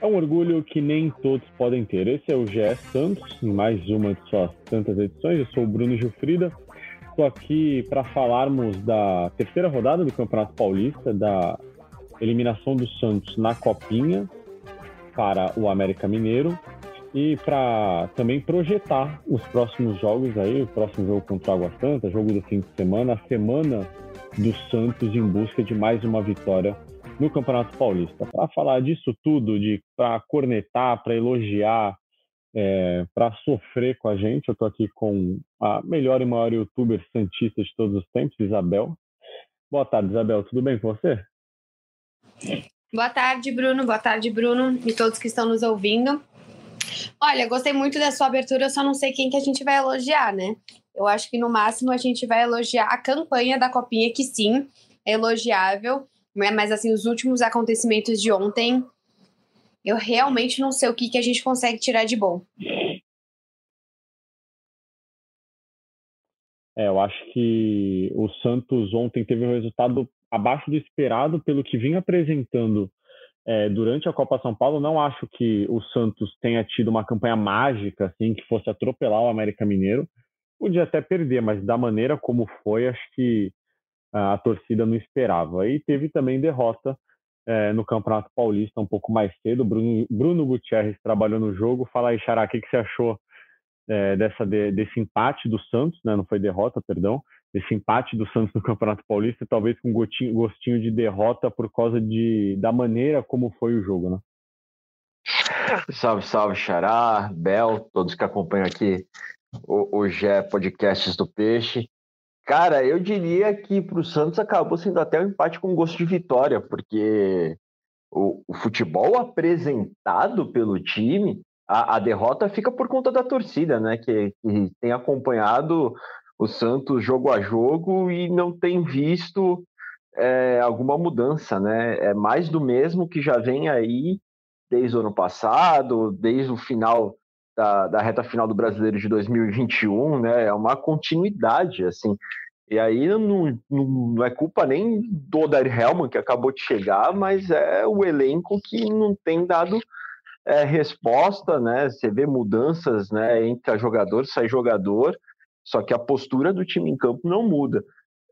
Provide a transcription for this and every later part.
É um orgulho que nem todos podem ter. Esse é o GE Santos, em mais uma de suas tantas edições. Eu sou o Bruno Gilfrida. Estou aqui para falarmos da terceira rodada do Campeonato Paulista, da eliminação do Santos na Copinha para o América Mineiro e para também projetar os próximos jogos aí, o próximo jogo contra o Água Santa, jogo do fim de semana, a semana do Santos em busca de mais uma vitória no Campeonato Paulista. Para falar disso tudo, de para cornetar, para elogiar, é, para sofrer com a gente, eu estou aqui com a melhor e maior youtuber santista de todos os tempos, Isabel. Boa tarde, Isabel. Tudo bem com você? Boa tarde, Bruno. Boa tarde, Bruno, e todos que estão nos ouvindo. Olha, gostei muito da sua abertura, eu só não sei quem que a gente vai elogiar, né? Eu acho que no máximo a gente vai elogiar a campanha da Copinha, que sim, é elogiável, né? mas assim, os últimos acontecimentos de ontem, eu realmente não sei o que, que a gente consegue tirar de bom. É, eu acho que o Santos ontem teve um resultado abaixo do esperado pelo que vinha apresentando é, durante a Copa São Paulo. Não acho que o Santos tenha tido uma campanha mágica, assim, que fosse atropelar o América Mineiro. Podia até perder, mas da maneira como foi, acho que a, torcida não esperava. E teve também derrota é, no Campeonato Paulista um pouco mais cedo. Bruno, Bruno Gutierrez trabalhou no jogo. Fala aí, Xará, o que, que você achou é, dessa, de, desse empate do Santos, né? não foi derrota, perdão, esse empate do Santos no Campeonato Paulista, talvez com gostinho, gostinho de derrota por causa de, da maneira como foi o jogo, né? Salve, salve, Xará, Bel, todos que acompanham aqui o, o GE Podcasts do Peixe. Cara, eu diria que para o Santos acabou sendo até um empate com gosto de vitória, porque o, o futebol apresentado pelo time a, a, derrota fica por conta da torcida, né? Que, que, tem acompanhado o Santos jogo a jogo e não tem visto é, alguma mudança, né? É mais do mesmo que já vem aí desde o ano passado, desde o final da, da reta final do Brasileiro de 2021, né? É uma continuidade, assim. E aí não, não, é culpa nem do Odair Helman, que acabou de chegar, mas é o elenco que não tem dado é, resposta, né? Você vê mudanças, né? Entra jogador, sai jogador, só que a postura do time em campo não muda.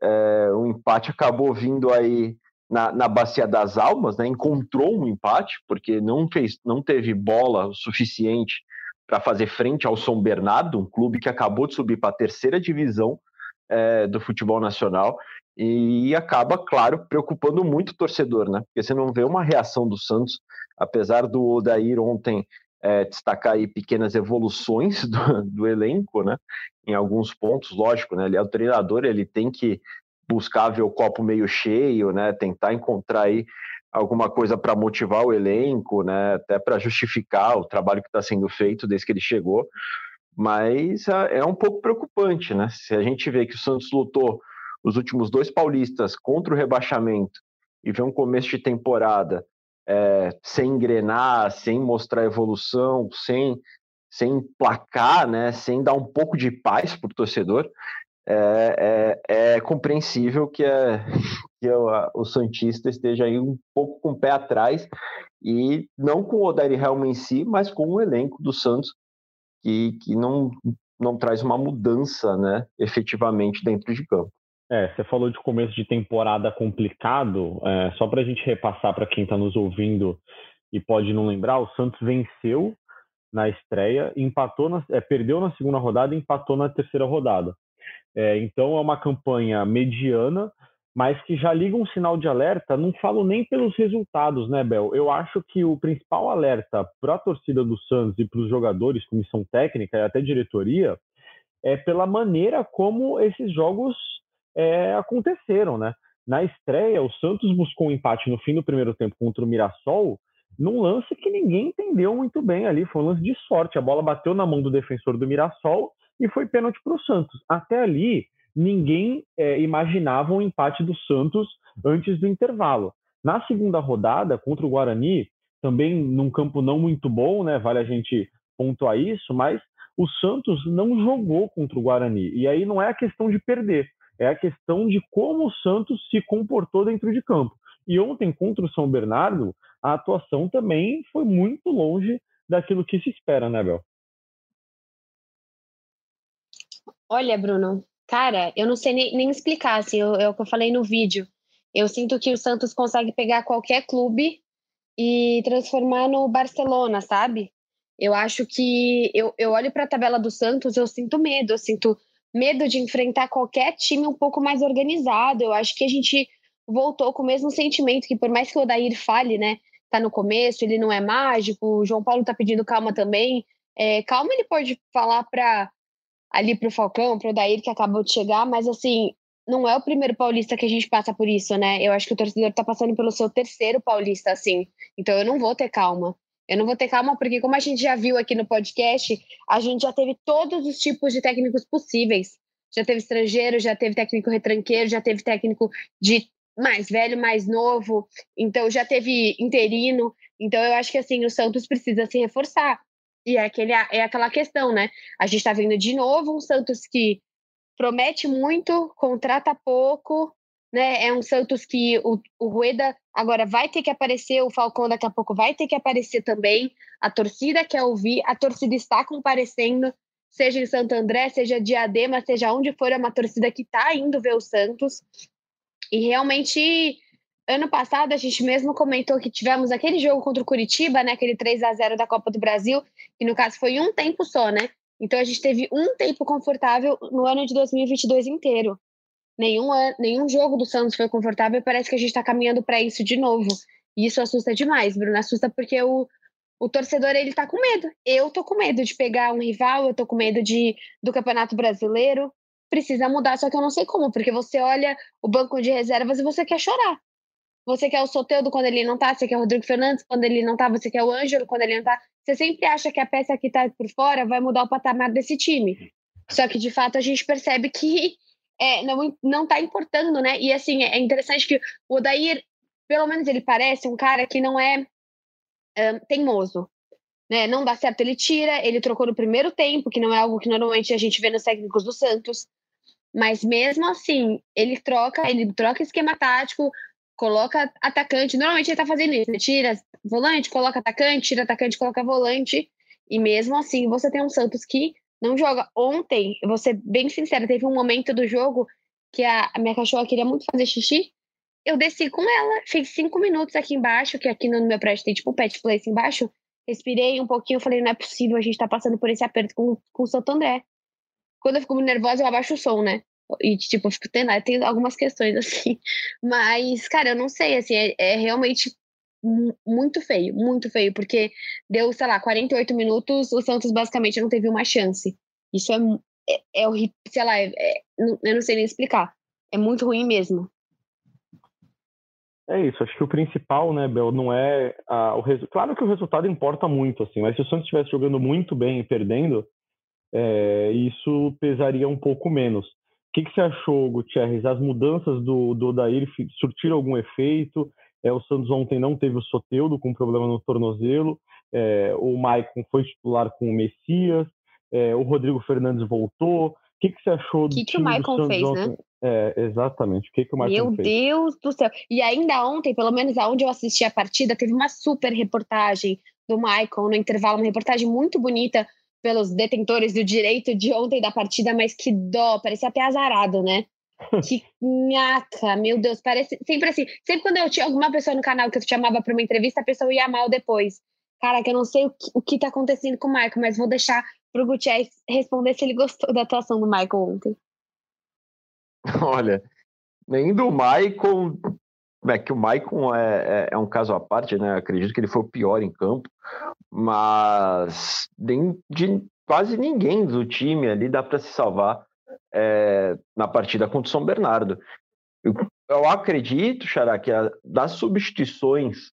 É, o empate acabou vindo aí na, na bacia das almas, né? Encontrou um empate porque não fez, não teve bola suficiente para fazer frente ao São Bernardo, um clube que acabou de subir para a terceira divisão é, do futebol nacional e acaba, claro, preocupando muito o torcedor, né? Porque você não vê uma reação do Santos apesar do Odair ontem é, destacar aí pequenas evoluções do, do, elenco, né? Em alguns pontos, lógico, né? Ele é o treinador, ele tem que buscar ver o copo meio cheio, né? Tentar encontrar aí alguma coisa para motivar o elenco, né? Até para justificar o trabalho que está sendo feito desde que ele chegou. Mas é, é um pouco preocupante, né? Se a gente vê que o Santos lutou os últimos dois paulistas contra o rebaixamento e vê um começo de temporada é, sem engrenar, sem mostrar evolução, sem, sem placar, né, sem dar um pouco de paz para o torcedor, é, é, é, compreensível que, é, que o, o Santista esteja aí um pouco com o pé atrás, e não com o Odair Helma em si, mas com o elenco do Santos, que, que não, não traz uma mudança né, efetivamente dentro de campo. É, você falou de começo de temporada complicado. É, só para a gente repassar para quem está nos ouvindo e pode não lembrar, o Santos venceu na estreia, empatou, na, é, perdeu na segunda rodada empatou na terceira rodada. É, então é uma campanha mediana, mas que já liga um sinal de alerta. Não falo nem pelos resultados, né, Bel? Eu acho que o principal alerta para a torcida do Santos e para os jogadores, comissão técnica e até diretoria, é pela maneira como esses jogos é, aconteceram, né? Na estreia, o Santos buscou um empate no fim do primeiro tempo contra o Mirassol, num lance que ninguém entendeu muito bem ali. Foi um lance de sorte. A bola bateu na mão do defensor do Mirassol e foi pênalti para o Santos. Até ali, ninguém é, imaginava um empate do Santos antes do intervalo. Na segunda rodada, contra o Guarani, também num campo não muito bom, né? Vale a gente pontuar isso, mas o Santos não jogou contra o Guarani. E aí não é a questão de perder, é a questão de como o Santos se comportou dentro de campo. E ontem, contra o São Bernardo, a atuação também foi muito longe daquilo que se espera, né, Bel? Olha, Bruno, cara, eu não sei nem, nem explicar, assim, é o que eu falei no vídeo. Eu sinto que o Santos consegue pegar qualquer clube e transformar no Barcelona, sabe? Eu acho que eu, eu olho para a tabela do Santos, eu sinto medo, eu sinto medo de enfrentar qualquer time um pouco mais organizado. Eu acho que a gente voltou com o mesmo sentimento que por mais que o Odair fale, né, tá no começo, ele não é mágico, o João Paulo tá pedindo calma também. É, calma ele pode falar para ali pro Falcão, pro Odair que acabou de chegar, mas assim, não é o primeiro paulista que a gente passa por isso, né? Eu acho que o torcedor tá passando pelo seu terceiro paulista, assim. Então eu não vou ter calma. Eu não vou ter calma porque, como a gente já viu aqui no podcast, a gente já teve todos os tipos de técnicos possíveis. Já teve estrangeiro, já teve técnico retranqueiro, já teve técnico de mais velho, mais novo. Então já teve interino. Então eu acho que assim o Santos precisa se reforçar. E é, aquele, é aquela questão, né? A gente está vendo de novo um Santos que promete muito, contrata pouco, né? É um Santos que o, o Rueda agora vai ter que aparecer, o Falcão daqui a pouco vai ter que aparecer também. A torcida quer ouvir, a torcida está comparecendo, seja em Santo André, seja Diadema, seja onde for, é uma torcida que está indo ver o Santos. E realmente, ano passado, a gente mesmo comentou que tivemos aquele jogo contra o Curitiba, né? Aquele 3 a 0 da Copa do Brasil, que no caso foi um tempo só, né? Então a gente teve um tempo confortável no ano de 2022 inteiro. Nenhum, nenhum jogo do Santos foi confortável e parece que a gente está caminhando para isso de novo. E isso assusta demais, Bruno. Assusta porque o, o torcedor ele tá com medo. Eu tô com medo de pegar um rival, eu tô com medo de do Campeonato Brasileiro. Precisa mudar, só que eu não sei como, porque você olha o banco de reservas e você quer chorar. Você quer o Soteudo quando ele não tá, você quer o Rodrigo Fernandes quando ele não tá, você quer o Ângelo quando ele não tá. Você sempre acha que a peça que tá por fora vai mudar o patamar desse time. Só que de fato a gente percebe que é, não, não tá importando, né? E assim, é interessante que o Odair, pelo menos ele parece um cara que não é um, teimoso. Né? Não dá certo, ele tira, ele trocou no primeiro tempo, que não é algo que normalmente a gente vê nos técnicos do Santos. Mas mesmo assim, ele troca, ele troca esquema tático, coloca atacante. Normalmente ele tá fazendo isso, ele tira volante, coloca atacante, tira atacante, coloca volante. E mesmo assim, você tem um Santos que não joga. Ontem, eu vou ser bem sincera, teve um momento do jogo que a, minha cachorra queria muito fazer xixi. Eu desci com ela, fiz cinco minutos aqui embaixo, que aqui no meu prédio tem tipo um pet place embaixo. Respirei um pouquinho, falei, não é possível, a gente tá passando por esse aperto com, com o Santo André. Quando eu fico muito nervosa, eu abaixo o som, né? E, tipo, eu fico tendo, tem algumas questões, assim. Mas, cara, eu não sei, assim, é, é realmente muito feio, muito feio, porque deu, sei lá, 48 minutos, o Santos basicamente não teve uma chance. Isso é, é, é horrível, sei lá, é, é, eu não sei nem explicar. É muito ruim mesmo. É isso, acho que o principal, né, Bel, não é a, o resultado. Claro que o resultado importa muito, assim, mas se o Santos estivesse jogando muito bem e perdendo, é, isso pesaria um pouco menos. O que, que você achou, Gutierrez? As mudanças do, do Odair surtiram algum efeito? É, o Santos ontem não teve o Soteudo com problema no tornozelo. É, o Maicon foi titular com o Messias. É, o Rodrigo Fernandes voltou. O que, que você achou do que que o Maicon fez, ontem? né? É, exatamente. O que, que o Maicon Meu fez? Deus do céu. E ainda ontem, pelo menos aonde eu assisti a partida, teve uma super reportagem do Maicon no intervalo, uma reportagem muito bonita pelos detentores do direito de ontem da partida, mas que dó, parecia até azarado, né? Que nhaca, meu Deus, parece sempre assim. Sempre quando eu tinha alguma pessoa no canal que eu chamava para uma entrevista, a pessoa ia mal depois. Cara, que eu não sei o que, o que tá acontecendo com o Michael, mas vou deixar pro Gutierrez responder se ele gostou da atuação do Michael ontem. Olha, nem do Michael. É que o Michael é, é, é, um caso à parte, né? Acredito que ele foi o pior em campo, mas nem de quase ninguém do time ali dá para se salvar é, na partida contra o São Bernardo. Eu, eu acredito, Xará, que a, das substituições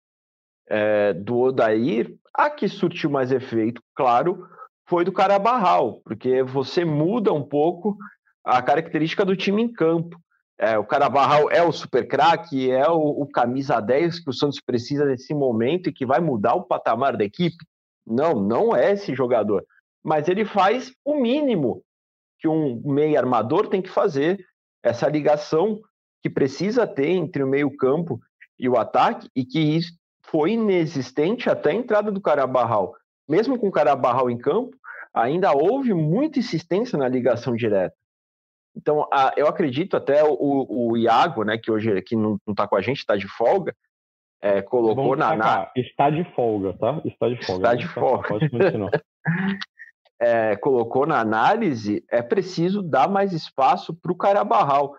é, do Odair, a que surtiu mais efeito, claro, foi do Carabarral, porque você muda um pouco a característica do time em campo. É, o Carabarral é o super craque, é o, o, camisa 10 que o Santos precisa nesse momento e que vai mudar o patamar da equipe? Não, não é esse jogador. mas ele faz o mínimo que um meio armador tem que fazer, essa ligação que precisa ter entre o meio-campo e o ataque, e que foi inexistente até a entrada do Carabarral. Mesmo com o Carabarral em campo, ainda houve muita insistência na ligação direta. Então, a, eu acredito até o, o, Iago, né, que hoje aqui não está com a gente, está de folga, é, colocou na, na, Está de folga, tá? Está de folga. Está de folga. Pode continuar. é, colocou na análise, é preciso dar mais espaço para o Carabarral.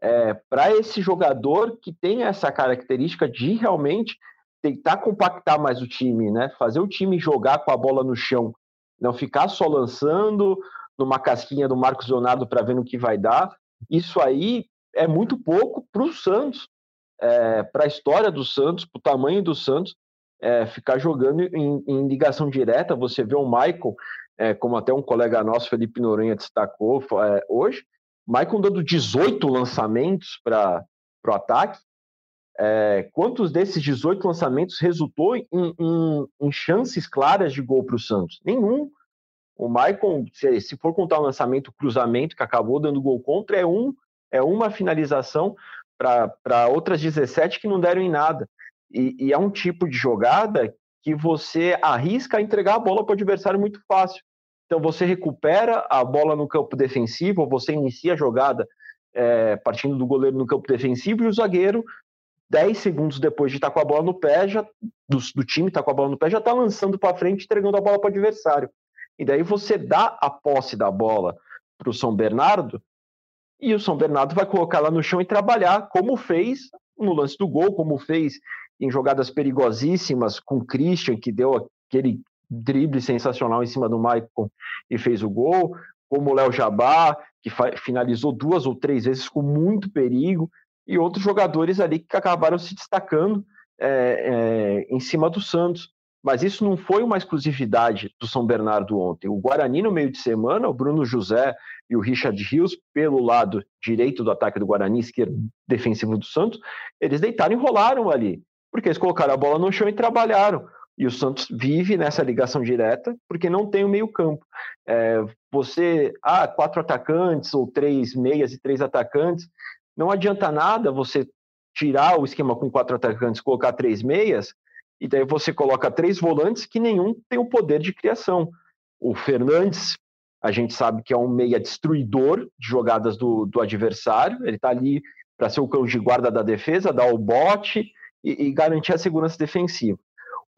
É, para esse jogador que tem essa característica de realmente tentar compactar mais o time, né? Fazer o time jogar com a bola no chão, não ficar só lançando numa casquinha do Marcos Leonardo para ver no que vai dar. Isso aí é muito pouco para o Santos, é, para a história do Santos, para o tamanho do Santos, é, ficar jogando em, em, ligação direta. Você vê o Michael, é, como até um colega nosso, Felipe Noronha, destacou é, hoje, Michael dando 18 lançamentos para o ataque. É, quantos desses 18 lançamentos resultou em, em, em chances claras de gol para o Santos? Nenhum. O Maicon, se, se for contar o lançamento cruzamento que acabou dando gol contra, é um é uma finalização para outras 17 que não deram em nada. E, e, é um tipo de jogada que você arrisca entregar a bola para o adversário muito fácil. Então você recupera a bola no campo defensivo, você inicia a jogada é, partindo do goleiro no campo defensivo e o zagueiro 10 segundos depois de estar tá com a bola no pé, já, do, do time estar tá com a bola no pé, já está lançando para frente, entregando a bola para o adversário. E daí você dá a posse da bola para o São Bernardo, e o São Bernardo vai colocar lá no chão e trabalhar, como fez no lance do gol, como fez em jogadas perigosíssimas com o Christian, que deu aquele drible sensacional em cima do Maicon e fez o gol, como o Léo Jabá, que finalizou duas ou três vezes com muito perigo e outros jogadores ali que acabaram se destacando é, é, em cima do Santos. Mas isso não foi uma exclusividade do São Bernardo ontem. O Guarani, no meio de semana, o Bruno José e o Richard Rios, pelo lado direito do ataque do Guarani, esquerdo defensivo do Santos, eles deitaram e rolaram ali, porque eles colocaram a bola no chão e trabalharam. E o Santos vive nessa ligação direta porque não tem o meio-campo. É, você, ah, quatro atacantes ou três meias e três atacantes, não adianta nada você tirar o esquema com quatro atacantes, colocar três meias, e daí você coloca três volantes que nenhum tem o poder de criação. O Fernandes, a gente sabe que é um meia destruidor de jogadas do, do adversário, ele está ali para ser o cão de guarda da defesa, dar o bote e, e garantir a segurança defensiva.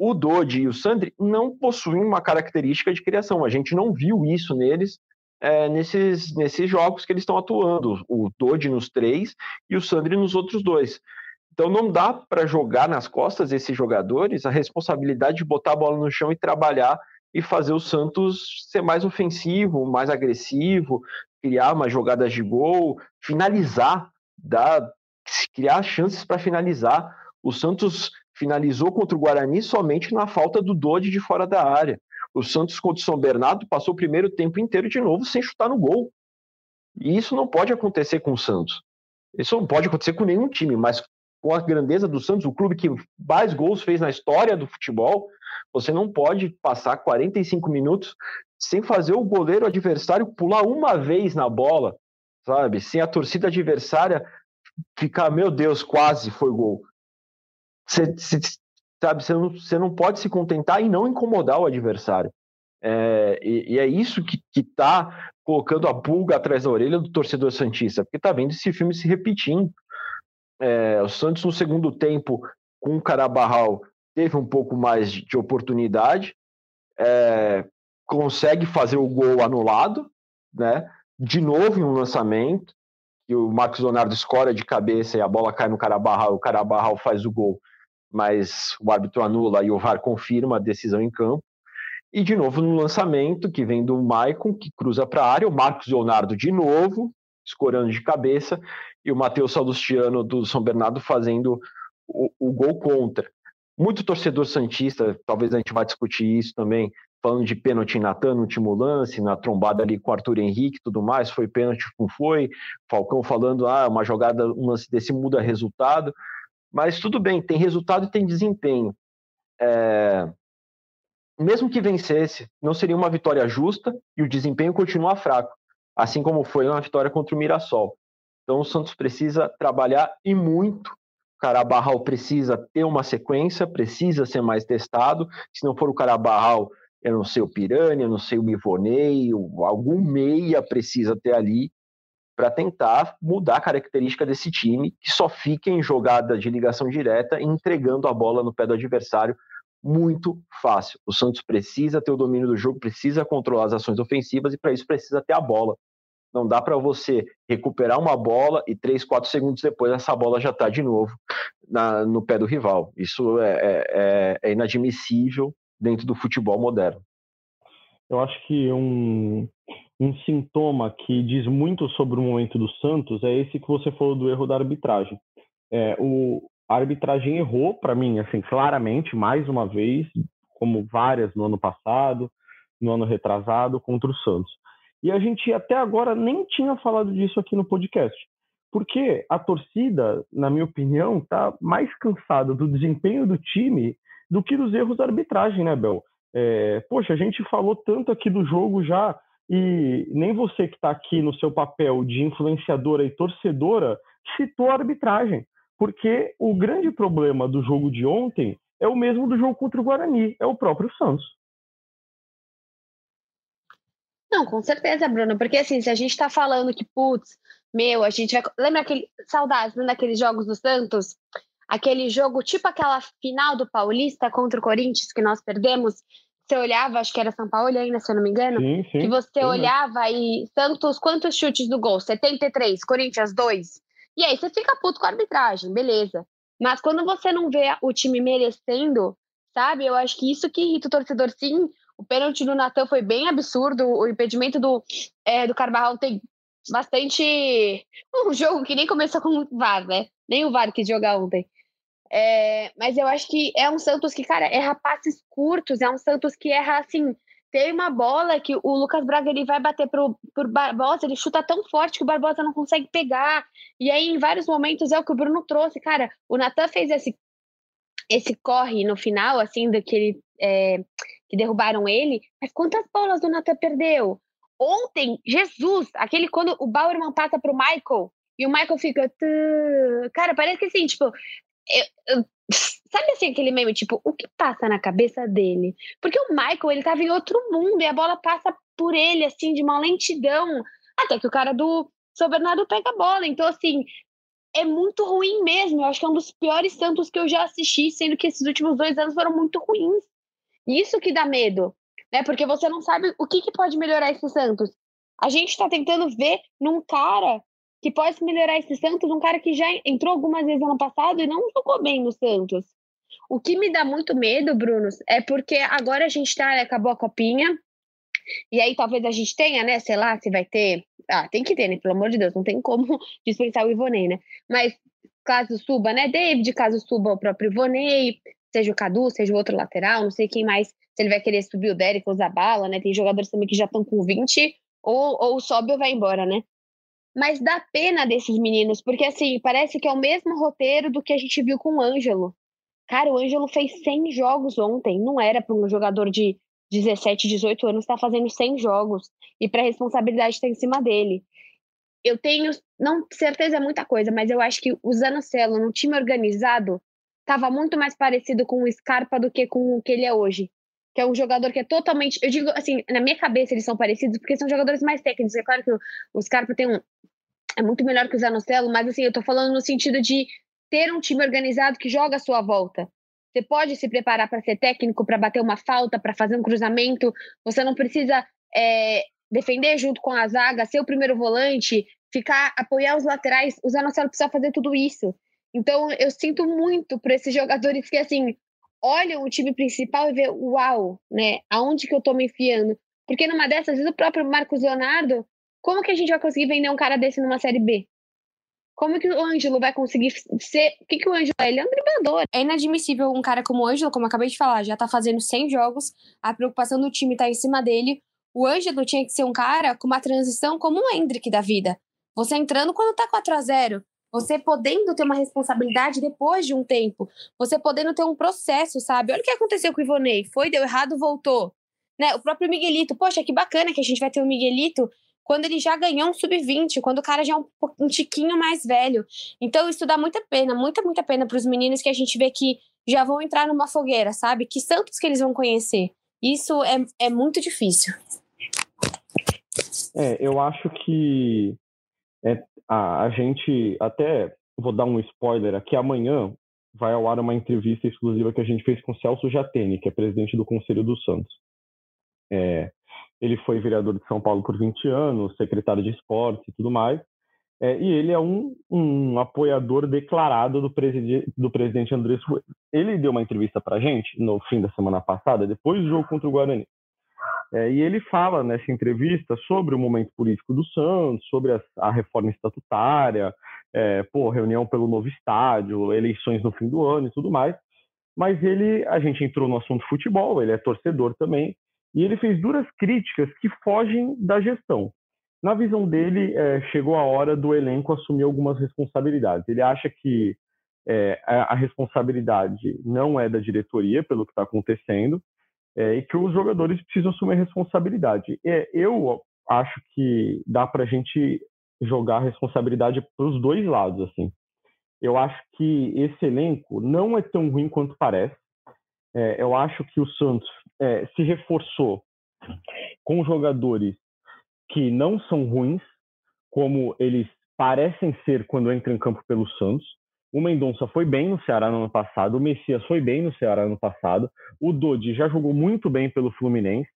O Dodi e o Sandri não possuem uma característica de criação, a gente não viu isso neles é, nesses, nesses jogos que eles estão atuando, o Dodi nos três e o Sandri nos outros dois. Então não dá para jogar nas costas desses jogadores a responsabilidade de botar a bola no chão e trabalhar e fazer o Santos ser mais ofensivo, mais agressivo, criar mais jogadas de gol, finalizar, dar, criar chances para finalizar. O Santos finalizou contra o Guarani somente na falta do Dodi de fora da área. O Santos contra o São Bernardo passou o primeiro tempo inteiro de novo sem chutar no gol. E isso não pode acontecer com o Santos. Isso não pode acontecer com nenhum time, mas com a grandeza do Santos, o clube que mais gols fez na história do futebol, você não pode passar 45 minutos sem fazer o goleiro adversário pular uma vez na bola, sabe? Sem a torcida adversária ficar, meu Deus, quase foi gol. Você, sabe? Você não, você não pode se contentar e não incomodar o adversário. É, e, e, é isso que está colocando a pulga atrás da orelha do torcedor Santista, porque está vendo esse filme se repetindo. É, o Santos, no segundo tempo, com o Carabarral, teve um pouco mais de, de oportunidade, é, consegue fazer o gol anulado, né? de novo em um lançamento, e o Marcos Leonardo escora de cabeça e a bola cai no Carabarral, o Carabarral faz o gol mas o árbitro anula e o VAR confirma a decisão em campo. E de novo no lançamento, que vem do Maicon, que cruza para a área, o Marcos Leonardo de novo, escorando de cabeça, e o Matheus Salustiano do São Bernardo fazendo o, o, gol contra. Muito torcedor Santista, talvez a gente vá discutir isso também, falando de pênalti em Natan no último lance, na trombada ali com Arthur Henrique tudo mais, foi pênalti, não foi. Falcão falando, ah, uma jogada, um lance desse muda resultado. Mas tudo bem, tem resultado e tem desempenho. É... mesmo que vencesse, não seria uma vitória justa e o desempenho continua fraco, assim como foi na vitória contra o Mirassol. Então o Santos precisa trabalhar e muito. O Carabarral precisa ter uma sequência, precisa ser mais testado. Se não for o Carabarral, eu não sei o Piranha, eu não sei o Mivonei, algum meia precisa ter ali para tentar mudar a característica desse time, que só fica em jogada de ligação direta e entregando a bola no pé do adversário muito fácil. O Santos precisa ter o domínio do jogo, precisa controlar as ações ofensivas e para isso precisa ter a bola. Não dá para você recuperar uma bola e três, quatro segundos depois essa bola já está de novo na, no pé do rival. Isso é, é, é, é inadmissível dentro do futebol moderno. Eu acho que um, um sintoma que diz muito sobre o momento do Santos é esse que você falou do erro da arbitragem. É, o, a arbitragem errou para mim, assim, claramente, mais uma vez, como várias no ano passado, no ano retrasado, contra o Santos. E a gente até agora nem tinha falado disso aqui no podcast. Porque a torcida, na minha opinião, está mais cansada do desempenho do time do que dos erros da arbitragem, né, Bel? É, poxa, a gente falou tanto aqui do jogo já e nem você que está aqui no seu papel de influenciadora e torcedora citou a arbitragem, porque o grande problema do jogo de ontem é o mesmo do jogo contra o Guarani, é o próprio Santos. Não, com certeza, Bruno, porque assim, se a gente está falando que, putz, meu, a gente vai. Lembra aquele. Saudades, daqueles jogos do Santos? Aquele jogo, tipo aquela final do Paulista contra o Corinthians que nós perdemos, você olhava, acho que era São Paulo ainda, se eu não me engano, sim, sim, que você sim, olhava e Santos, quantos chutes do gol? 73, Corinthians 2. E aí você fica puto com a arbitragem, beleza. Mas quando você não vê o time merecendo, sabe? Eu acho que isso que irrita o torcedor, sim. O pênalti do Natan foi bem absurdo, o impedimento do, é, do Carvajal tem bastante. Um jogo que nem começou com o VAR, né? Nem o VAR quis jogar ontem. É, mas eu acho que é um Santos que, cara, erra passes curtos, é um Santos que erra assim. Tem uma bola que o Lucas Braga ele vai bater pro, pro Barbosa, ele chuta tão forte que o Barbosa não consegue pegar. E aí, em vários momentos, é o que o Bruno trouxe. Cara, o Natan fez esse, esse corre no final, assim, do que, ele, é, que derrubaram ele. Mas quantas bolas o Natan perdeu? Ontem, Jesus, aquele quando o Bauerman passa pro Michael e o Michael fica. Cara, parece que assim, tipo, eu, eu, sabe assim aquele meme, tipo, o que passa na cabeça dele? Porque o Michael, ele tava em outro mundo e a bola passa por ele, assim, de uma lentidão. Até que o cara do São Bernardo pega a bola. Então, assim, é muito ruim mesmo. Eu acho que é um dos piores Santos que eu já assisti, sendo que esses últimos dois anos foram muito ruins. Isso que dá medo, né? Porque você não sabe o que, que pode melhorar esse Santos. A gente tá tentando ver num cara que pode melhorar esse Santos, um cara que já entrou algumas vezes ano passado e não jogou bem no Santos. O que me dá muito medo, Bruno, é porque agora a gente tá, acabou a copinha, e aí talvez a gente tenha, né, sei lá, se vai ter. Ah, tem que ter, né? Pelo amor de Deus, não tem como dispensar o Ivonei, né? Mas caso suba, né, David, caso suba o próprio Ivonei, seja o Cadu, seja o outro lateral, não sei quem mais, se ele vai querer subir o Derek ou Zabala, né? Tem jogadores também que já estão com 20, ou, ou sobe ou vai embora, né? Mas dá pena desses meninos, porque assim, parece que é o mesmo roteiro do que a gente viu com o Ângelo. Cara, o Ângelo fez 100 jogos ontem. Não era para um jogador de 17, 18 anos estar tá fazendo 100 jogos. E para a responsabilidade estar em cima dele. Eu tenho, não certeza é muita coisa, mas eu acho que o Zanocelo no time organizado estava muito mais parecido com o Scarpa do que com o que ele é hoje que é um jogador que é totalmente. Eu digo assim, na minha cabeça eles são parecidos porque são jogadores mais técnicos. É claro que o, Scarpa tem um. É muito melhor que o Zanocelo, mas assim, eu tô falando no sentido de ter um time organizado que joga à sua volta. Você pode se preparar para ser técnico, para bater uma falta, para fazer um cruzamento. Você não precisa é, defender junto com a zaga, ser o primeiro volante, ficar, apoiar os laterais. O Zanocelo precisa fazer tudo isso. Então, eu sinto muito para esses jogadores que, assim, olham o time principal e vê, uau, né? Aonde que eu tô me enfiando? Porque numa dessas, às vezes o próprio Marcos Leonardo, como que a gente vai conseguir vender um cara desse numa série B? Como que o Ângelo vai conseguir ser. O que, que o Ângelo é? Ele é um driblador. É inadmissível um cara como o Ângelo, como eu acabei de falar, já tá fazendo 100 jogos, a preocupação do time tá em cima dele. O Ângelo tinha que ser um cara com uma transição como o Hendrick da vida. Você entrando quando tá 4 a 0 Você podendo ter uma responsabilidade depois de um tempo. Você podendo ter um processo, sabe? Olha o que aconteceu com o Ivonei. Foi, deu errado, voltou. Né? O próprio Miguelito. Poxa, que bacana que a gente vai ter o Miguelito quando ele já ganhou um sub-20, quando o cara já é um, um tiquinho mais velho. Então, isso dá muita pena, muita, muita pena para os meninos que a gente vê que já vão entrar numa fogueira, sabe? Que Santos que eles vão conhecer. Isso é, é muito difícil. É, eu acho que é, a, a gente até vou dar um spoiler aqui amanhã vai ao ar uma entrevista exclusiva que a gente fez com o Celso Jatene, que é presidente do Conselho do Santos. É, ele foi vereador de São Paulo por 20 anos, secretário de esportes e tudo mais. É, e ele é um, um apoiador declarado do, presidi do presidente Andrés Ele deu uma entrevista para a gente no fim da semana passada, depois do jogo contra o Guarani. É, e ele fala nessa entrevista sobre o momento político do Santos, sobre a, a reforma estatutária, é, pô, reunião pelo novo estádio, eleições no fim do ano e tudo mais. Mas ele, a gente entrou no assunto futebol, ele é torcedor também, e ele fez duras críticas que fogem da gestão. Na visão dele, é, chegou a hora do elenco assumir algumas responsabilidades. Ele acha que é, a responsabilidade não é da diretoria pelo que está acontecendo é, e que os jogadores precisam assumir responsabilidade. É, eu acho que dá para a gente jogar responsabilidade para os dois lados. assim. Eu acho que esse elenco não é tão ruim quanto parece. É, eu acho que o Santos é, se reforçou com jogadores que não são ruins, como eles parecem ser quando entram em campo pelo Santos. O Mendonça foi bem no Ceará no ano passado, o Messias foi bem no Ceará no ano passado, o Dodi já jogou muito bem pelo Fluminense.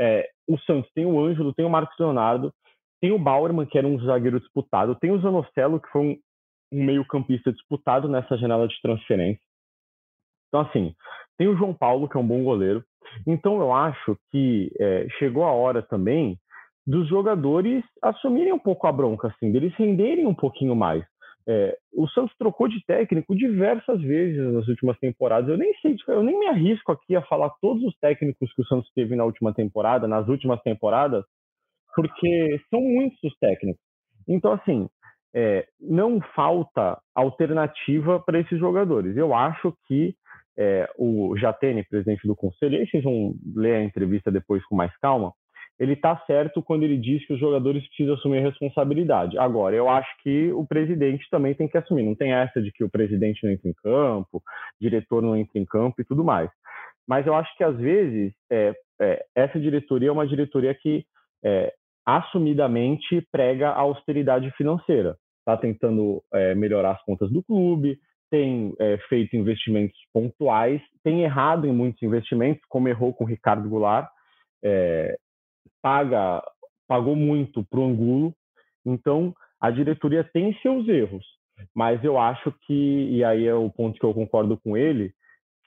É, o Santos tem o Ângelo, tem o Marcos Leonardo, tem o Bauerman, que era um zagueiro disputado, tem o Zanocelo, que foi um, um meio-campista disputado nessa janela de transferência. Então, assim, tem o João Paulo, que é um bom goleiro. Então, eu acho que é, chegou a hora também dos jogadores assumirem um pouco a bronca, assim, deles renderem um pouquinho mais. É, o Santos trocou de técnico diversas vezes nas últimas temporadas. Eu nem sei, eu nem me arrisco aqui a falar todos os técnicos que o Santos teve na última temporada, nas últimas temporadas, porque são muitos os técnicos. Então, assim, é, não falta alternativa para esses jogadores. Eu acho que é, o Jatene, presidente do conselho, aí vocês vão ler a entrevista depois com mais calma, ele está certo quando ele diz que os jogadores precisam assumir a responsabilidade. Agora, eu acho que o presidente também tem que assumir. Não tem essa de que o presidente não entra em campo, diretor não entra em campo e tudo mais. Mas eu acho que, às vezes, é, é, essa diretoria é uma diretoria que é, assumidamente prega a austeridade financeira. Está tentando é, melhorar as contas do clube, tem é, feito investimentos pontuais, tem errado em muitos investimentos, como errou com o Ricardo Goulart, é, paga, pagou muito para o Angulo, então a diretoria tem seus erros, mas eu acho que, e aí é o ponto que eu concordo com ele,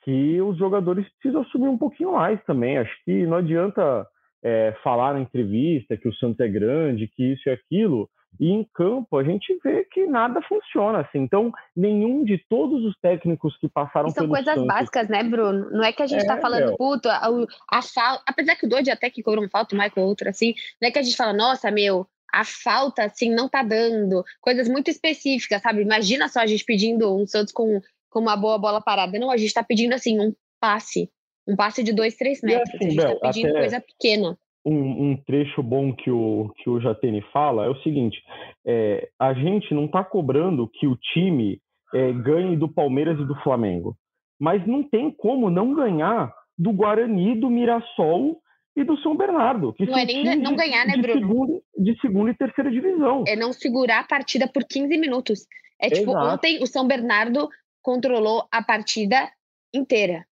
que os jogadores precisam assumir um pouquinho mais também. Acho que não adianta é, falar na entrevista que o Santos é grande, que isso e aquilo, e em campo a gente vê que nada funciona assim. Então, nenhum de todos os técnicos que passaram e são coisas Santos... básicas, né, Bruno? Não é que a gente tá é, tá falando, meu. puto, a, a falta. Apesar que o Dodge até que cobrou uma falta, o Michael outro, assim, não é que a gente fala, nossa, meu, a falta, assim, não tá dando. Coisas muito específicas, sabe? Imagina só a gente pedindo um Santos com, com uma boa bola parada. Não, a gente tá pedindo, assim, um passe. Um passe de dois, três metros. Assim, a gente tá pedindo até... coisa pequena um, um, trecho bom que o, que o Jatene fala é o seguinte: é, a gente não está cobrando que o time é, ganhe do Palmeiras e do Flamengo, mas não tem como não ganhar do Guarani, do Mirassol e do São Bernardo. Que não é nem não ganhar, né, Bruno? De segunda, de segunda e terceira divisão. É não segurar a partida por 15 minutos. É tipo, Exato. ontem o São Bernardo controlou a partida inteira.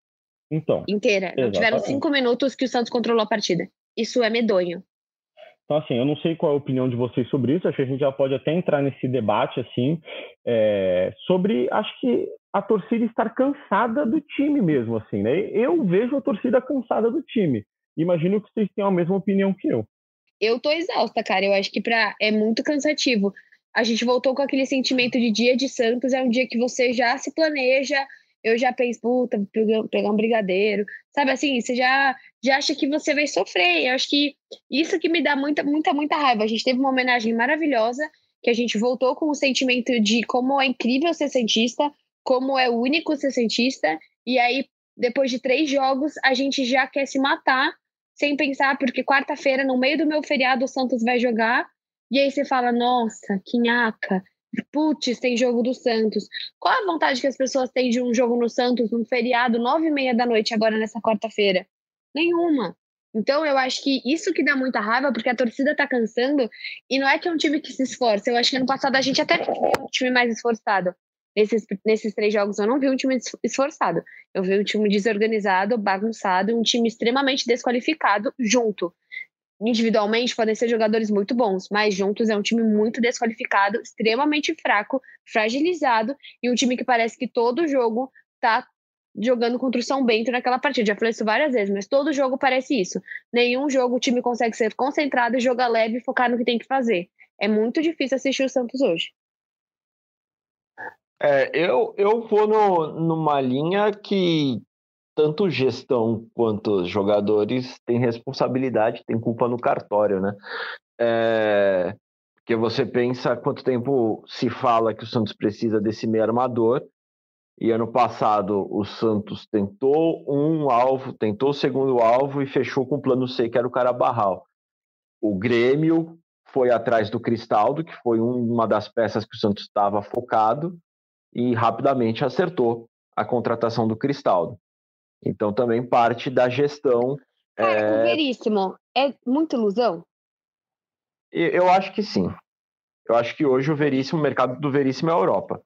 Então. Inteira. Não exatamente. tiveram cinco minutos que o Santos controlou a partida. Isso é medonho. Então, assim, eu não sei qual é a opinião de vocês sobre isso, acho que a gente já pode até entrar nesse debate, assim, é, sobre, acho que a torcida estar cansada do time mesmo, assim, né? Eu vejo a torcida cansada do time. Imagino que vocês tenham a mesma opinião que eu. Eu tô exausta, cara, eu acho que pra, é muito cansativo. A gente voltou com aquele sentimento de dia de Santos, é um dia que você já se planeja, eu já penso, puta, pegar um brigadeiro, sabe assim, você já, já acha que você vai sofrer. Eu acho que isso que me dá muita, muita, muita raiva. A gente teve uma homenagem maravilhosa que a gente voltou com o sentimento de como é incrível ser Santista, como é único ser Santista, e aí, depois de três jogos, a gente já quer se matar, sem pensar, porque quarta-feira, no meio do meu feriado, o Santos vai jogar, e aí você fala, nossa, que nhaca, putz, tem jogo do Santos. Qual a vontade que as pessoas têm de um jogo no Santos, num feriado, nove e meia da noite, agora nessa quarta-feira? Nenhuma. Então, eu acho que isso que dá muita raiva, porque a torcida tá cansando, e não é que é um time que se esforça. Eu acho que ano passado a gente até viu um time mais esforçado. Nesses, nesses três jogos eu não vi um time esforçado. Eu vi um time desorganizado, bagunçado, um time extremamente desqualificado junto. Individualmente podem ser jogadores muito bons, mas juntos é um time muito desqualificado, extremamente fraco, fragilizado e um time que parece que todo jogo tá jogando contra o São Bento naquela partida. Já falei isso várias vezes, mas todo jogo parece isso. Nenhum jogo o time consegue ser concentrado, jogar leve e focar no que tem que fazer. É muito difícil assistir o Santos hoje. É, eu, eu vou no, numa linha que tanto gestão quanto jogadores têm responsabilidade, têm culpa no cartório, né? É, porque você pensa quanto tempo se fala que o Santos precisa desse meio armador, e ano passado o Santos tentou um alvo, tentou o segundo alvo e fechou com o plano C, que era o Carabarral. O Grêmio foi atrás do Cristaldo, que foi uma das peças que o Santos estava focado, e rapidamente acertou a contratação do Cristaldo. Então também parte da gestão. Cara, é... o Veríssimo é muita ilusão? Eu acho que sim. Eu acho que hoje o Veríssimo, o mercado do Veríssimo é a Europa.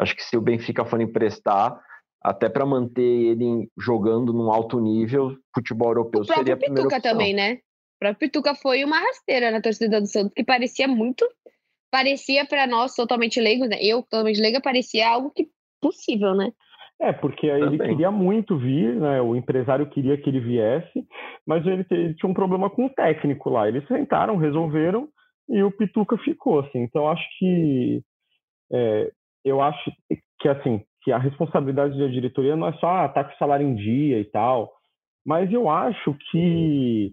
Acho que se o Benfica for emprestar, até para manter ele jogando num alto nível, futebol europeu seria a primeira Pituca opção. também, né? O próprio Pituca foi uma rasteira na torcida do Santos, que parecia muito, parecia para nós totalmente leigos, né? Eu totalmente leiga, parecia algo que possível, né? É, porque ele queria muito vir, né? O empresário queria que ele viesse, mas ele, ele tinha um problema com o técnico lá. Eles sentaram, resolveram e o Pituca ficou, assim. Então acho que é, eu acho que assim que a responsabilidade da diretoria não é só ah, tá com o salário em dia e tal, mas eu acho que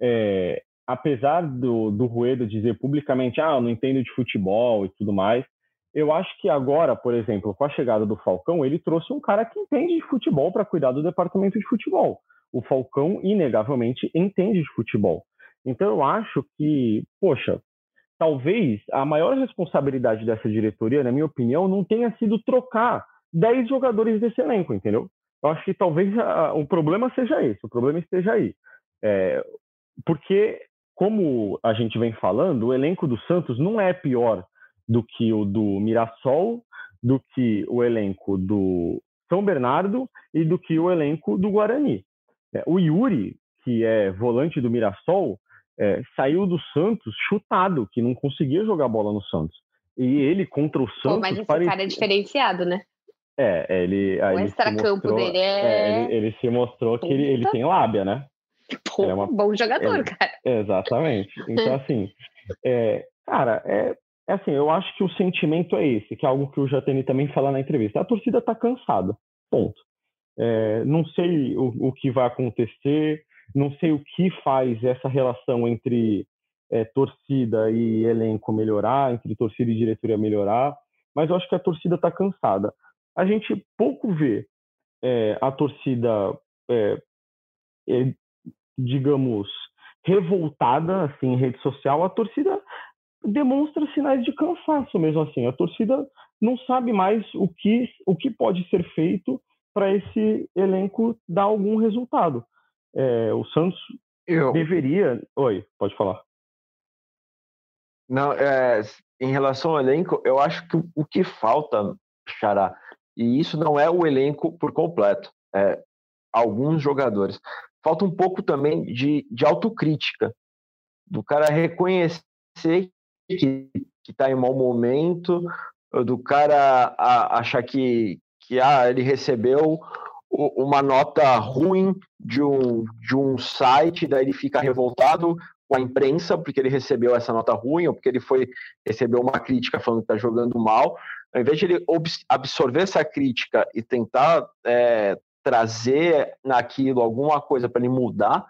é, apesar do, do Rueda dizer publicamente ah eu não entendo de futebol e tudo mais, eu acho que agora, por exemplo, com a chegada do Falcão, ele trouxe um cara que entende de futebol para cuidar do departamento de futebol. O Falcão, inegavelmente, entende de futebol. Então eu acho que, poxa, talvez a maior responsabilidade dessa diretoria, na minha opinião, não tenha sido trocar 10 jogadores desse elenco, entendeu? Eu acho que talvez a, o problema seja esse, o problema esteja aí. É, porque, como a gente vem falando, o elenco do Santos não é pior do que o do Mirassol, do que o elenco do São Bernardo e do que o elenco do Guarani. É, o Yuri, que é volante do Mirassol, é, saiu do Santos chutado, que não conseguia jogar bola no Santos. E ele contra o Santos. Pô, mas esse parecia... cara é diferenciado, né? É, ele. O extra-campo dele é. é ele, ele, se mostrou que ele, ele tem lábia, né? Pô, é uma... bom jogador, ele... cara. Exatamente. Então, assim, é, cara, é, é assim, eu acho que o sentimento é esse, que é algo que o Jatene também fala na entrevista. A torcida tá cansada. Ponto. É, não sei o, o que vai acontecer, não sei o que faz essa relação entre é, torcida e elenco melhorar, entre torcida e diretoria melhorar, mas eu acho que a torcida está cansada. A gente pouco vê é, a torcida, é, é, digamos, revoltada assim, em rede social. A torcida demonstra sinais de cansaço mesmo assim. A torcida não sabe mais o que, o que pode ser feito para esse elenco dar algum resultado. É, o Santos eu... deveria. Oi, pode falar. Não, é, em relação ao elenco, eu acho que o que falta, Xará, e isso não é o elenco por completo, é alguns jogadores. Falta um pouco também de, de autocrítica, do cara reconhecer que está em mau momento, do cara a, achar que, que ah, ele recebeu uma nota ruim de um, de um site, daí ele fica revoltado com a imprensa porque ele recebeu essa nota ruim ou porque ele foi recebeu uma crítica falando que está jogando mal. Ao invés de ele absorver essa crítica e tentar é, trazer naquilo alguma coisa para ele mudar,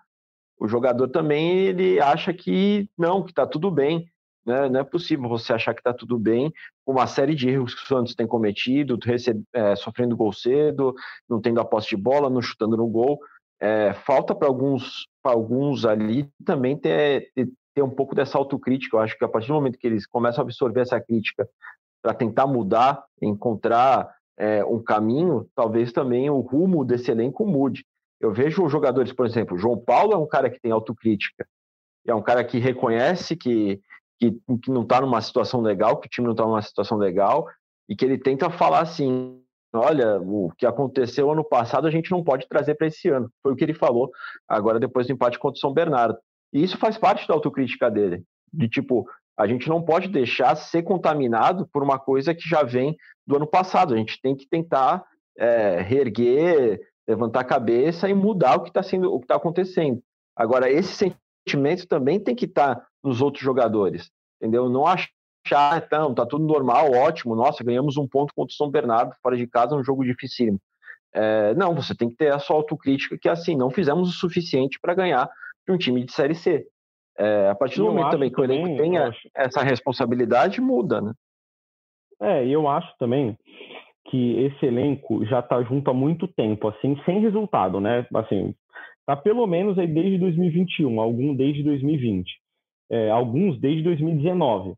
o jogador também ele acha que não, que está tudo bem. Né? Não é possível você achar que está tudo bem com uma série de erros que o Santos tem cometido, recebe, é, sofrendo gol cedo, não tendo a posse de bola, não chutando no gol. É, falta para alguns, alguns ali também ter, ter, ter, um pouco dessa autocrítica. Eu acho que a partir do momento que eles começam a absorver essa crítica para tentar mudar, encontrar é, um caminho, talvez também o rumo desse elenco mude. Eu vejo jogadores, por exemplo, João Paulo é um cara que tem autocrítica, é um cara que reconhece que, que, que não está numa situação legal, que o time não está numa situação legal, e que ele tenta falar assim: olha, o que aconteceu ano passado a gente não pode trazer para esse ano. Foi o que ele falou agora depois do empate contra o São Bernardo. E isso faz parte da autocrítica dele, de tipo, a gente não pode deixar ser contaminado por uma coisa que já vem do ano passado. A gente tem que tentar é, reerguer, levantar a cabeça e mudar o que está sendo, o que está acontecendo. Agora, esse sentimento também tem que estar tá nos outros jogadores, entendeu? Não achar, então, tá tudo normal, ótimo, nossa, ganhamos um ponto contra o São Bernardo fora de casa, um jogo dificílimo. É, não, você tem que ter a sua autocrítica que assim, não fizemos o suficiente para ganhar de um time de Série C. É, a partir do momento também que o elenco tenha acho... essa responsabilidade, muda, né? É, e eu acho também que esse elenco já está junto há muito tempo, assim, sem resultado, né? Assim, tá pelo menos aí desde 2021, algum desde 2020, é, alguns desde 2019.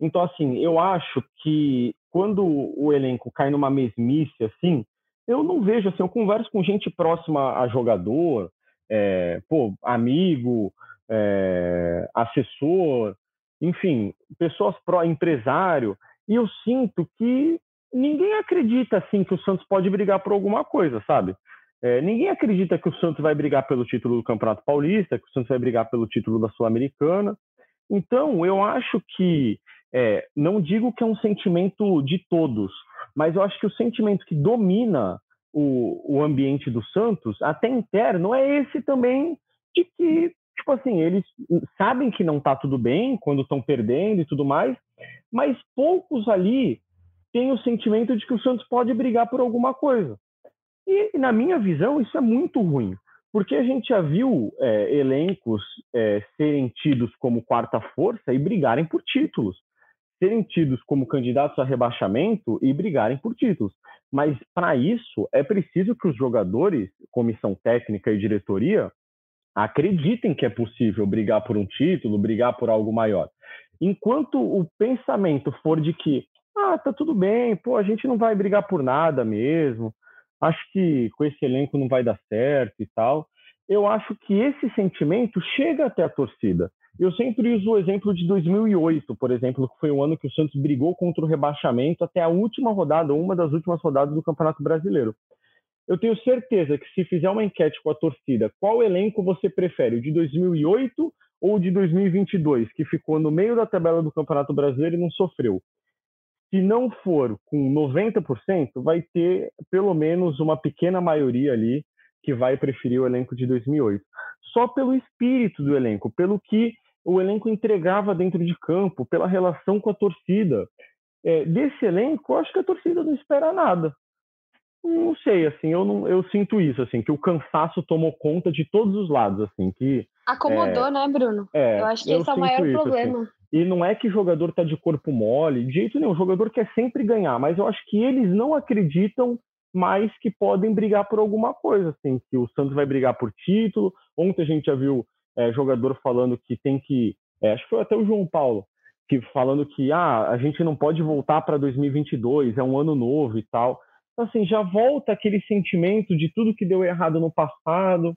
Então, assim, eu acho que quando o elenco cai numa mesmice, assim, eu não vejo, assim, eu converso com gente próxima a jogador, é, pô, amigo, é, assessor, enfim, pessoas pró empresário, e eu sinto que ninguém acredita assim que o Santos pode brigar por alguma coisa, sabe? É, ninguém acredita que o Santos vai brigar pelo título do Campeonato Paulista, que o Santos vai brigar pelo título da Sul-Americana. Então, eu acho que, é, não digo que é um sentimento de todos, mas eu acho que o sentimento que domina o, o ambiente do Santos, até interno, é esse também de que, tipo assim, eles sabem que não está tudo bem quando estão perdendo e tudo mais, mas poucos ali têm o sentimento de que o Santos pode brigar por alguma coisa. E, na minha visão, isso é muito ruim, porque a gente já viu é, elencos é, serem tidos como quarta força e brigarem por títulos, serem tidos como candidatos a rebaixamento e brigarem por títulos. Mas, para isso, é preciso que os jogadores, comissão técnica e diretoria, acreditem que é possível brigar por um título, brigar por algo maior. Enquanto o pensamento for de que, ah, tá tudo bem, pô, a gente não vai brigar por nada mesmo, acho que com esse elenco não vai dar certo e tal, eu acho que esse sentimento chega até a torcida. Eu sempre uso o exemplo de 2008, por exemplo, que foi o ano que o Santos brigou contra o rebaixamento até a última rodada, uma das últimas rodadas do Campeonato Brasileiro. Eu tenho certeza que se fizer uma enquete com a torcida, qual elenco você prefere, o de 2008 ou de 2022, que ficou no meio da tabela do Campeonato Brasileiro e não sofreu. Se não for com 90%, vai ter pelo menos uma pequena maioria ali que vai preferir o elenco de 2008. Só pelo espírito do elenco, pelo que o elenco entregava dentro de campo, pela relação com a torcida. É, desse elenco, acho que a torcida não espera nada. Não sei, assim, eu, não, eu sinto isso, assim, que o cansaço tomou conta de todos os lados, assim, que Acomodou, é, né, Bruno? É, eu acho que esse é o maior isso, assim. problema. Assim. E não é que o jogador tá de corpo mole, de jeito nenhum. O jogador quer sempre ganhar, mas eu acho que eles não acreditam mais que podem brigar por alguma coisa, assim, que o Santos vai brigar por título. Ontem a gente já viu é, jogador falando que tem que. É, acho que foi até o João Paulo, que falando que ah, a gente não pode voltar para 2022, é um ano novo e tal. Então, assim, já volta aquele sentimento de tudo que deu errado no passado.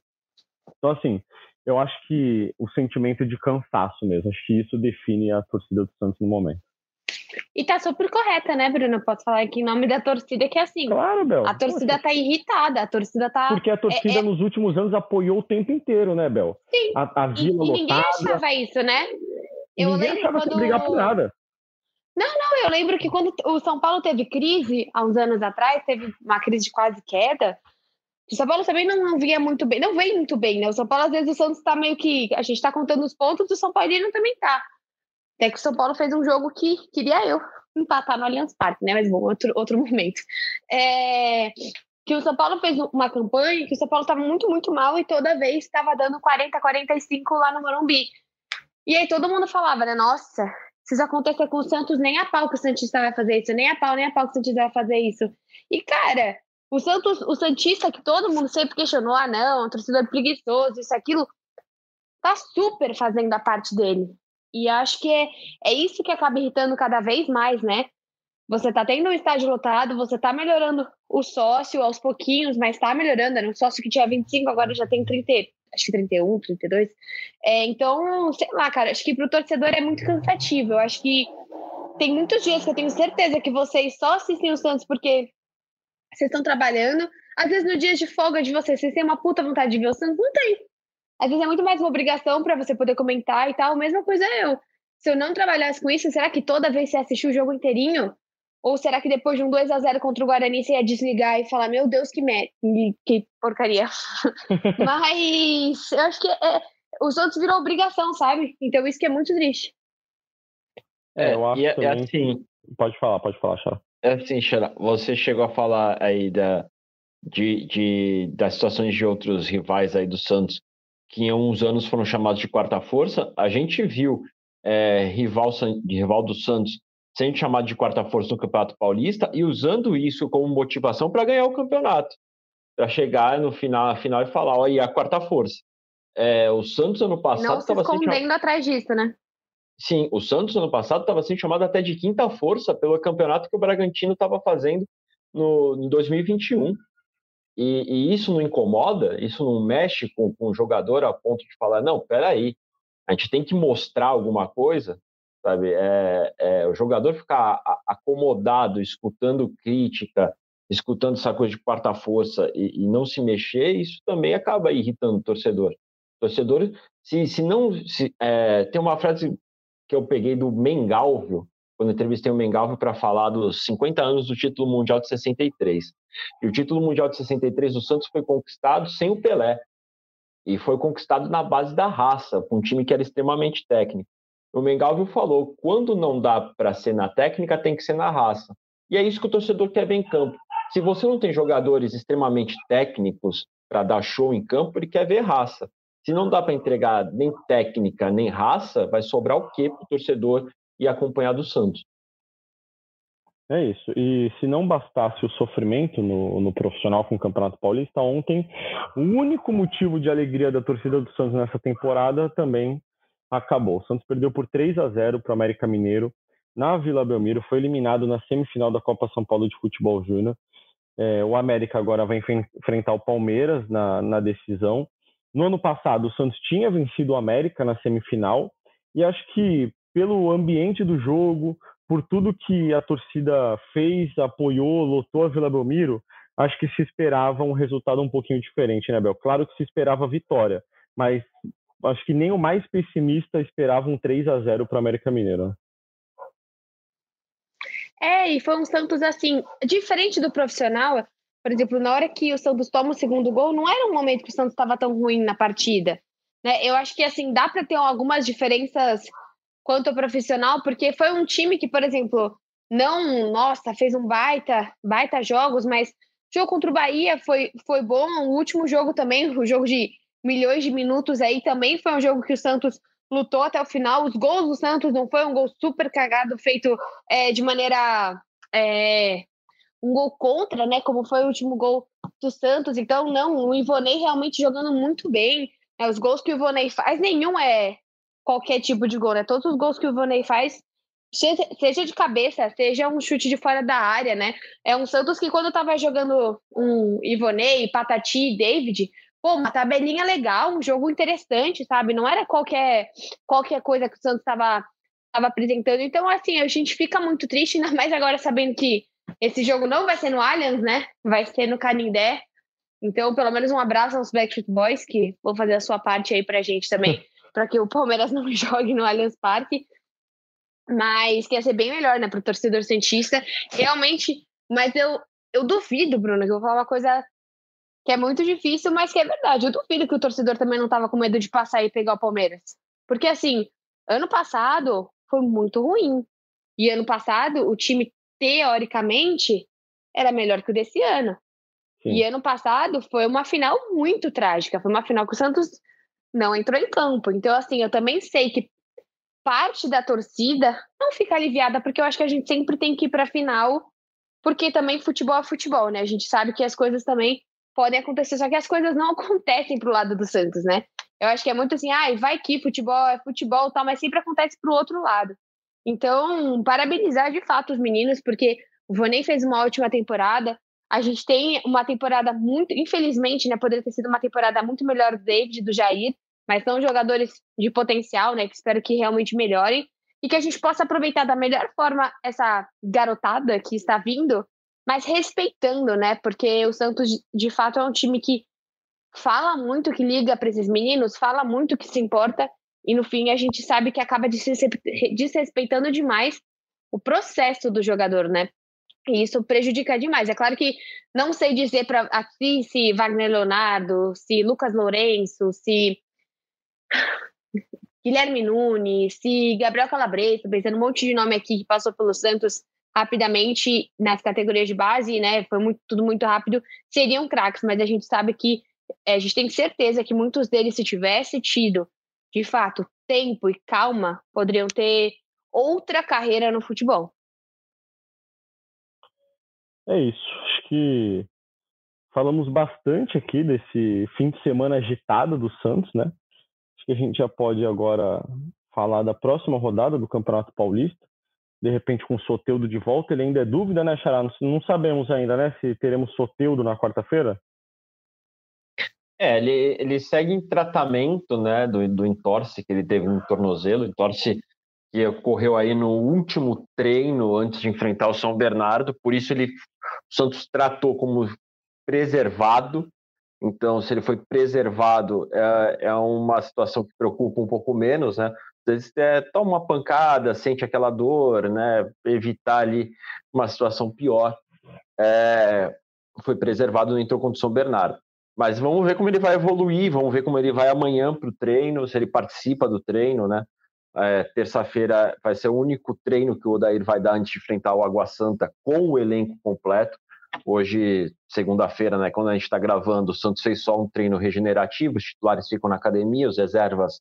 Então, assim, eu acho que o sentimento de cansaço mesmo, acho que isso define a torcida do Santos no momento. E tá super correta, né, Bruno? Posso falar aqui em nome da torcida que é assim. Claro, Bel. A torcida Poxa. tá irritada, a torcida tá. Porque a torcida é, é... nos últimos anos apoiou o tempo inteiro, né, Bel? Sim. A, a vila e, e ninguém achava isso, né? Eu ninguém lembro achava quando... brigar por nada. Não, não, eu lembro que quando o São Paulo teve crise, há uns anos atrás, teve uma crise de quase queda, o São Paulo também não, não vinha muito bem, não vem muito bem, né? O São Paulo, às vezes, o Santos tá meio que. A gente tá contando os pontos, o São Paulo também tá. Até que o São Paulo fez um jogo que queria eu empatar no Allianz Parque, né? Mas bom, outro, outro momento. É, que o São Paulo fez uma campanha que o São Paulo estava muito, muito mal e toda vez estava dando 40, 45 lá no Morumbi. E aí todo mundo falava, né? Nossa, se isso acontecer com o Santos, nem a pau que o Santista vai fazer isso, nem a pau, nem a pau que o Santista vai fazer isso. E, cara, o Santos, o Santista, que todo mundo sempre questionou, ah, não, torcedor preguiçoso, isso, aquilo, tá super fazendo a parte dele. E acho que é, é isso que acaba irritando cada vez mais, né? Você tá tendo um estádio lotado, você tá melhorando o sócio aos pouquinhos, mas tá melhorando. Era um sócio que tinha 25, agora já tem 30, acho que 31, 32. É, então, sei lá, cara, acho que pro torcedor é muito cansativo. Eu acho que tem muitos dias que eu tenho certeza que vocês só assistem o Santos porque vocês estão trabalhando. Às vezes, no dia de folga de vocês, vocês têm uma puta vontade de ver o Santos? Não tem. Às vezes é muito mais uma obrigação para você poder comentar e tal. Mesma coisa eu. Se eu não trabalhasse com isso, será que toda vez você assistiu o jogo inteirinho? Ou será que depois de um 2 a 0 contra o Guarani você ia desligar e falar, meu Deus, que, me... que porcaria. Mas eu acho que é... os outros virou obrigação, sabe? Então isso que é muito triste. É, eu acho e é, é assim. Pode falar, pode falar, Xara. É assim, Xara, você chegou a falar aí da, de, de, das situações de outros rivais aí do Santos, que em uns anos foram chamados de quarta força. A gente viu é, rival, rival do Santos sendo chamado de quarta força no Campeonato Paulista e usando isso como motivação para ganhar o campeonato, para chegar no final, final e falar, olha, a quarta força. É, o Santos ano passado estava escondendo sendo... atrás disso, né? Sim, o Santos ano passado estava sendo chamado até de quinta força pelo campeonato que o Bragantino estava fazendo no, em 2021. E, e, isso não incomoda, isso não mexe com, com o jogador a ponto de falar, não, peraí, a gente tem que mostrar alguma coisa, sabe? É, é, o jogador ficar acomodado, escutando crítica, escutando essa coisa de quarta força e, e, não se mexer, isso também acaba irritando o torcedor. O torcedor, se, se não. Se, é, tem uma frase que eu peguei do Mengalvio, quando entrevistei o Mengalvio para falar dos 50 anos do título mundial de 63. E o título mundial de 63 do Santos foi conquistado sem o Pelé. E foi conquistado na base da raça, com um time que era extremamente técnico. O Mengalvio falou: quando não dá para ser na técnica, tem que ser na raça. E é isso que o torcedor quer ver em campo. Se você não tem jogadores extremamente técnicos para dar show em campo, ele quer ver raça. Se não dá para entregar nem técnica nem raça, vai sobrar o quê para o torcedor ir acompanhar do Santos? É isso. E se não bastasse o sofrimento no, no, profissional com o Campeonato Paulista, ontem o único motivo de alegria da torcida do Santos nessa temporada também acabou. O Santos perdeu por 3 a 0 para o América Mineiro na Vila Belmiro, foi eliminado na semifinal da Copa São Paulo de Futebol Júnior. É, o América agora vai enfrentar o Palmeiras na, na decisão. No ano passado, o Santos tinha vencido o América na semifinal, e acho que pelo ambiente do jogo, por tudo que a torcida fez, apoiou, lotou a Vila Belmiro, acho que se esperava um resultado um pouquinho diferente, né, Bel? Claro que se esperava vitória, mas acho que nem o mais pessimista esperava um 3 a 0 para o América Mineiro. Né? É, e foi um Santos assim, diferente do profissional. Por exemplo, na hora que o Santos toma o segundo gol, não era um momento que o Santos estava tão ruim na partida. Né? Eu acho que assim dá para ter algumas diferenças quanto ao profissional, porque foi um time que, por exemplo, não, nossa, fez um baita, baita jogos, mas o jogo contra o Bahia foi, foi bom. O último jogo também, o jogo de milhões de minutos aí também foi um jogo que o Santos lutou até o final. Os gols do Santos não foi um gol super cagado feito é, de maneira é, um gol contra, né? Como foi o último gol do Santos. Então, não, o Ivonei realmente jogando muito bem. É, os gols que o Ivonei faz, nenhum é qualquer tipo de gol, né? Todos os gols que o Ivonei faz, seja de cabeça, seja um chute de fora da área, né? É um Santos que quando tava jogando um Ivonei, Patati, David, pô, uma tabelinha legal, um jogo interessante, sabe? Não era qualquer, qualquer coisa que o Santos estava tava apresentando. Então, assim, a gente fica muito triste, ainda mais agora sabendo que esse jogo não vai ser no Allianz, né? Vai ser no Canindé. Então, pelo menos um abraço aos Backstreet Boys, que vão fazer a sua parte aí pra gente também, para que o Palmeiras não jogue no Allianz Parque. Mas que ia ser bem melhor, né, pro torcedor cientista. Realmente, mas eu, eu duvido, Bruno, que eu vou falar uma coisa que é muito difícil, mas que é verdade. Eu duvido que o torcedor também não estava com medo de passar e pegar o Palmeiras. Porque, assim, ano passado foi muito ruim. E ano passado, o time, teoricamente, era melhor que o desse ano. Sim. E ano passado foi uma final muito trágica. Foi uma final que o Santos não entrou em campo. Então, assim, eu também sei que parte da torcida não fica aliviada, porque eu acho que a gente sempre tem que ir para a final, porque também futebol é futebol, né? A gente sabe que as coisas também podem acontecer, só que as coisas não acontecem pro lado do Santos, né? Eu acho que é muito assim, ai, ah, vai que futebol é futebol, tal, mas sempre acontece pro outro lado. Então, parabenizar de fato os meninos, porque o Vonei fez uma ótima temporada. A gente tem uma temporada muito, infelizmente, né? Poderia ter sido uma temporada muito melhor do David, do Jair, mas são jogadores de potencial, né? Que espero que realmente melhorem e que a gente possa aproveitar da melhor forma essa garotada que está vindo, mas respeitando, né? Porque o Santos, de fato, é um time que fala muito, que liga para esses meninos, fala muito que se importa, e no fim a gente sabe que acaba desrespeitando demais o processo do jogador, né? E isso prejudica demais. É claro que não sei dizer para aqui se Wagner Leonardo, se Lucas Lourenço, se Guilherme Nunes, se Gabriel Calabreso, pensando um monte de nome aqui que passou pelo Santos rapidamente nas categorias de base, né? Foi muito, tudo muito rápido, seriam craques, mas a gente sabe que é, a gente tem certeza que muitos deles, se tivesse tido, de fato, tempo e calma, poderiam ter outra carreira no futebol. É isso. Acho que falamos bastante aqui desse fim de semana agitado do Santos, né? Acho que a gente já pode agora falar da próxima rodada do Campeonato Paulista. De repente, com o Soteudo de volta, ele ainda é dúvida, né, Xará? Não sabemos ainda, né, se teremos Soteudo na quarta-feira? É, ele, ele segue em tratamento, né, do, do entorse que ele teve no tornozelo, entorse que ocorreu aí no último treino antes de enfrentar o São Bernardo, por isso ele o Santos tratou como preservado. Então, se ele foi preservado, é, é uma situação que preocupa um pouco menos, né? Às vezes é, toma uma pancada, sente aquela dor, né? Evitar ali uma situação pior. É, foi preservado, não entrou contra o São Bernardo. Mas vamos ver como ele vai evoluir, vamos ver como ele vai amanhã para o treino, se ele participa do treino, né? É, Terça-feira vai ser o único treino que o Odair vai dar antes de enfrentar o Água Santa com o elenco completo. Hoje, segunda-feira, né, quando a gente está gravando, o Santos fez só um treino regenerativo, os titulares ficam na academia, os reservas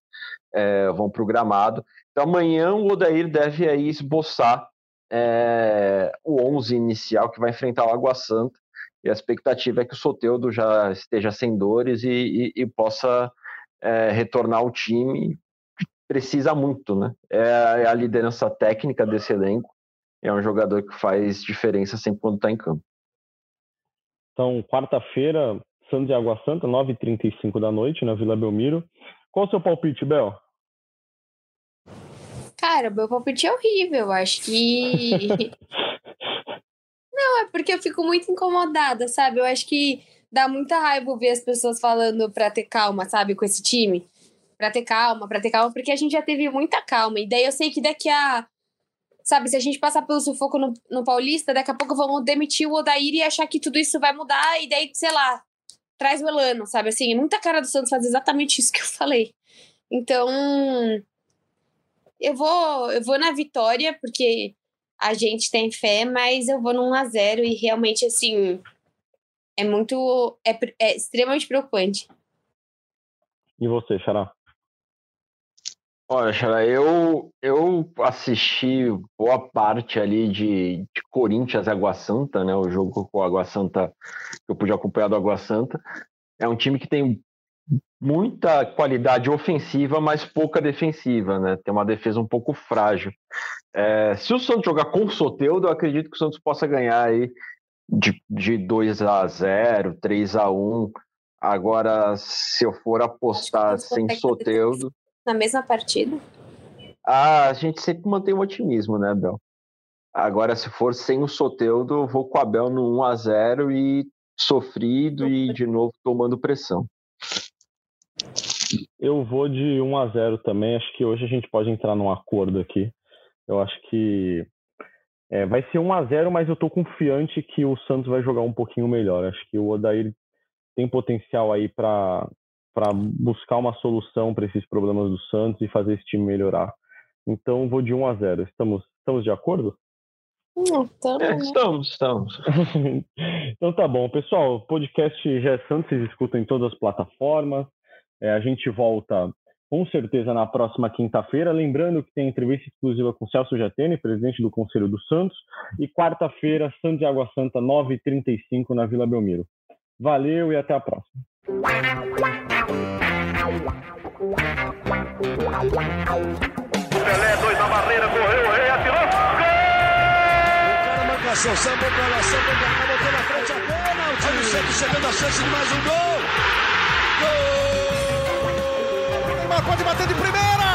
é, vão para o gramado. Então, amanhã o Odair deve aí esboçar é, o 11 inicial que vai enfrentar o Água Santa. E a expectativa é que o Soteudo já esteja sem dores e, e, e possa é, retornar ao time precisa muito, né? É, é a liderança técnica desse elenco. É um jogador que faz diferença sempre quando está em campo. Então, quarta-feira, Santos e Água Santa, 9h35 da noite, na Vila Belmiro. Qual o seu palpite, Bel? Cara, meu palpite é horrível. Acho que. Não, é porque eu fico muito incomodada, sabe? Eu acho que dá muita raiva ver as pessoas falando pra ter calma, sabe, com esse time para ter calma, para ter calma, porque a gente já teve muita calma. E daí eu sei que daqui a. Sabe, se a gente passar pelo sufoco no, no Paulista, daqui a pouco vão demitir o Odair e achar que tudo isso vai mudar, e daí, sei lá, traz o Elano, sabe? Assim, muita cara do Santos fazer exatamente isso que eu falei. Então. Eu vou, eu vou na vitória, porque a gente tem fé, mas eu vou num 1x0 e realmente, assim, é muito. É, é extremamente preocupante. E você, Xará? Olha, Xara, eu, eu assisti boa parte ali de, de Corinthians Água Santa, né? O jogo com o Água Santa, que eu pude acompanhar do Água Santa. É um time que tem muita qualidade ofensiva, mas pouca defensiva, né? Tem uma defesa um pouco frágil. É, se o Santos jogar com o Soteudo, eu acredito que o Santos possa ganhar aí de, de 2 a 0 3 a 1 Agora, se eu for apostar sem Soteudo na mesma partida? Ah, a gente sempre mantém o otimismo, né, Bel? Agora, se for sem o Soteudo, eu vou com a Bel no 1 a 0 e sofrido e de novo tomando pressão. Eu vou de 1 a 0 também. Acho que hoje a gente pode entrar num acordo aqui. Eu acho que é, vai ser 1 a 0 mas eu tô confiante que o Santos vai jogar um pouquinho melhor. Acho que o Odair tem potencial aí para para buscar uma solução para esses problemas do Santos e fazer esse time melhorar. Então vou de 1 a 0. Estamos estamos de acordo? Não, estamos, é, estamos, estamos. então tá bom, pessoal. O podcast já é Santos, vocês escutam em todas as plataformas. É, a gente volta com certeza na próxima quinta-feira. Lembrando que tem entrevista exclusiva com Celso Jatene, presidente do Conselho do Santos. E quarta-feira, Santos e Água Santa, 9h35 na Vila Belmiro. Valeu e até a próxima. Pelé, dois na barreira, correu, o rei atirou. Gol! O cara samba botou na frente a bola. O time sempre chegando a chance de mais um. Gol! Neymar pode bater de primeira.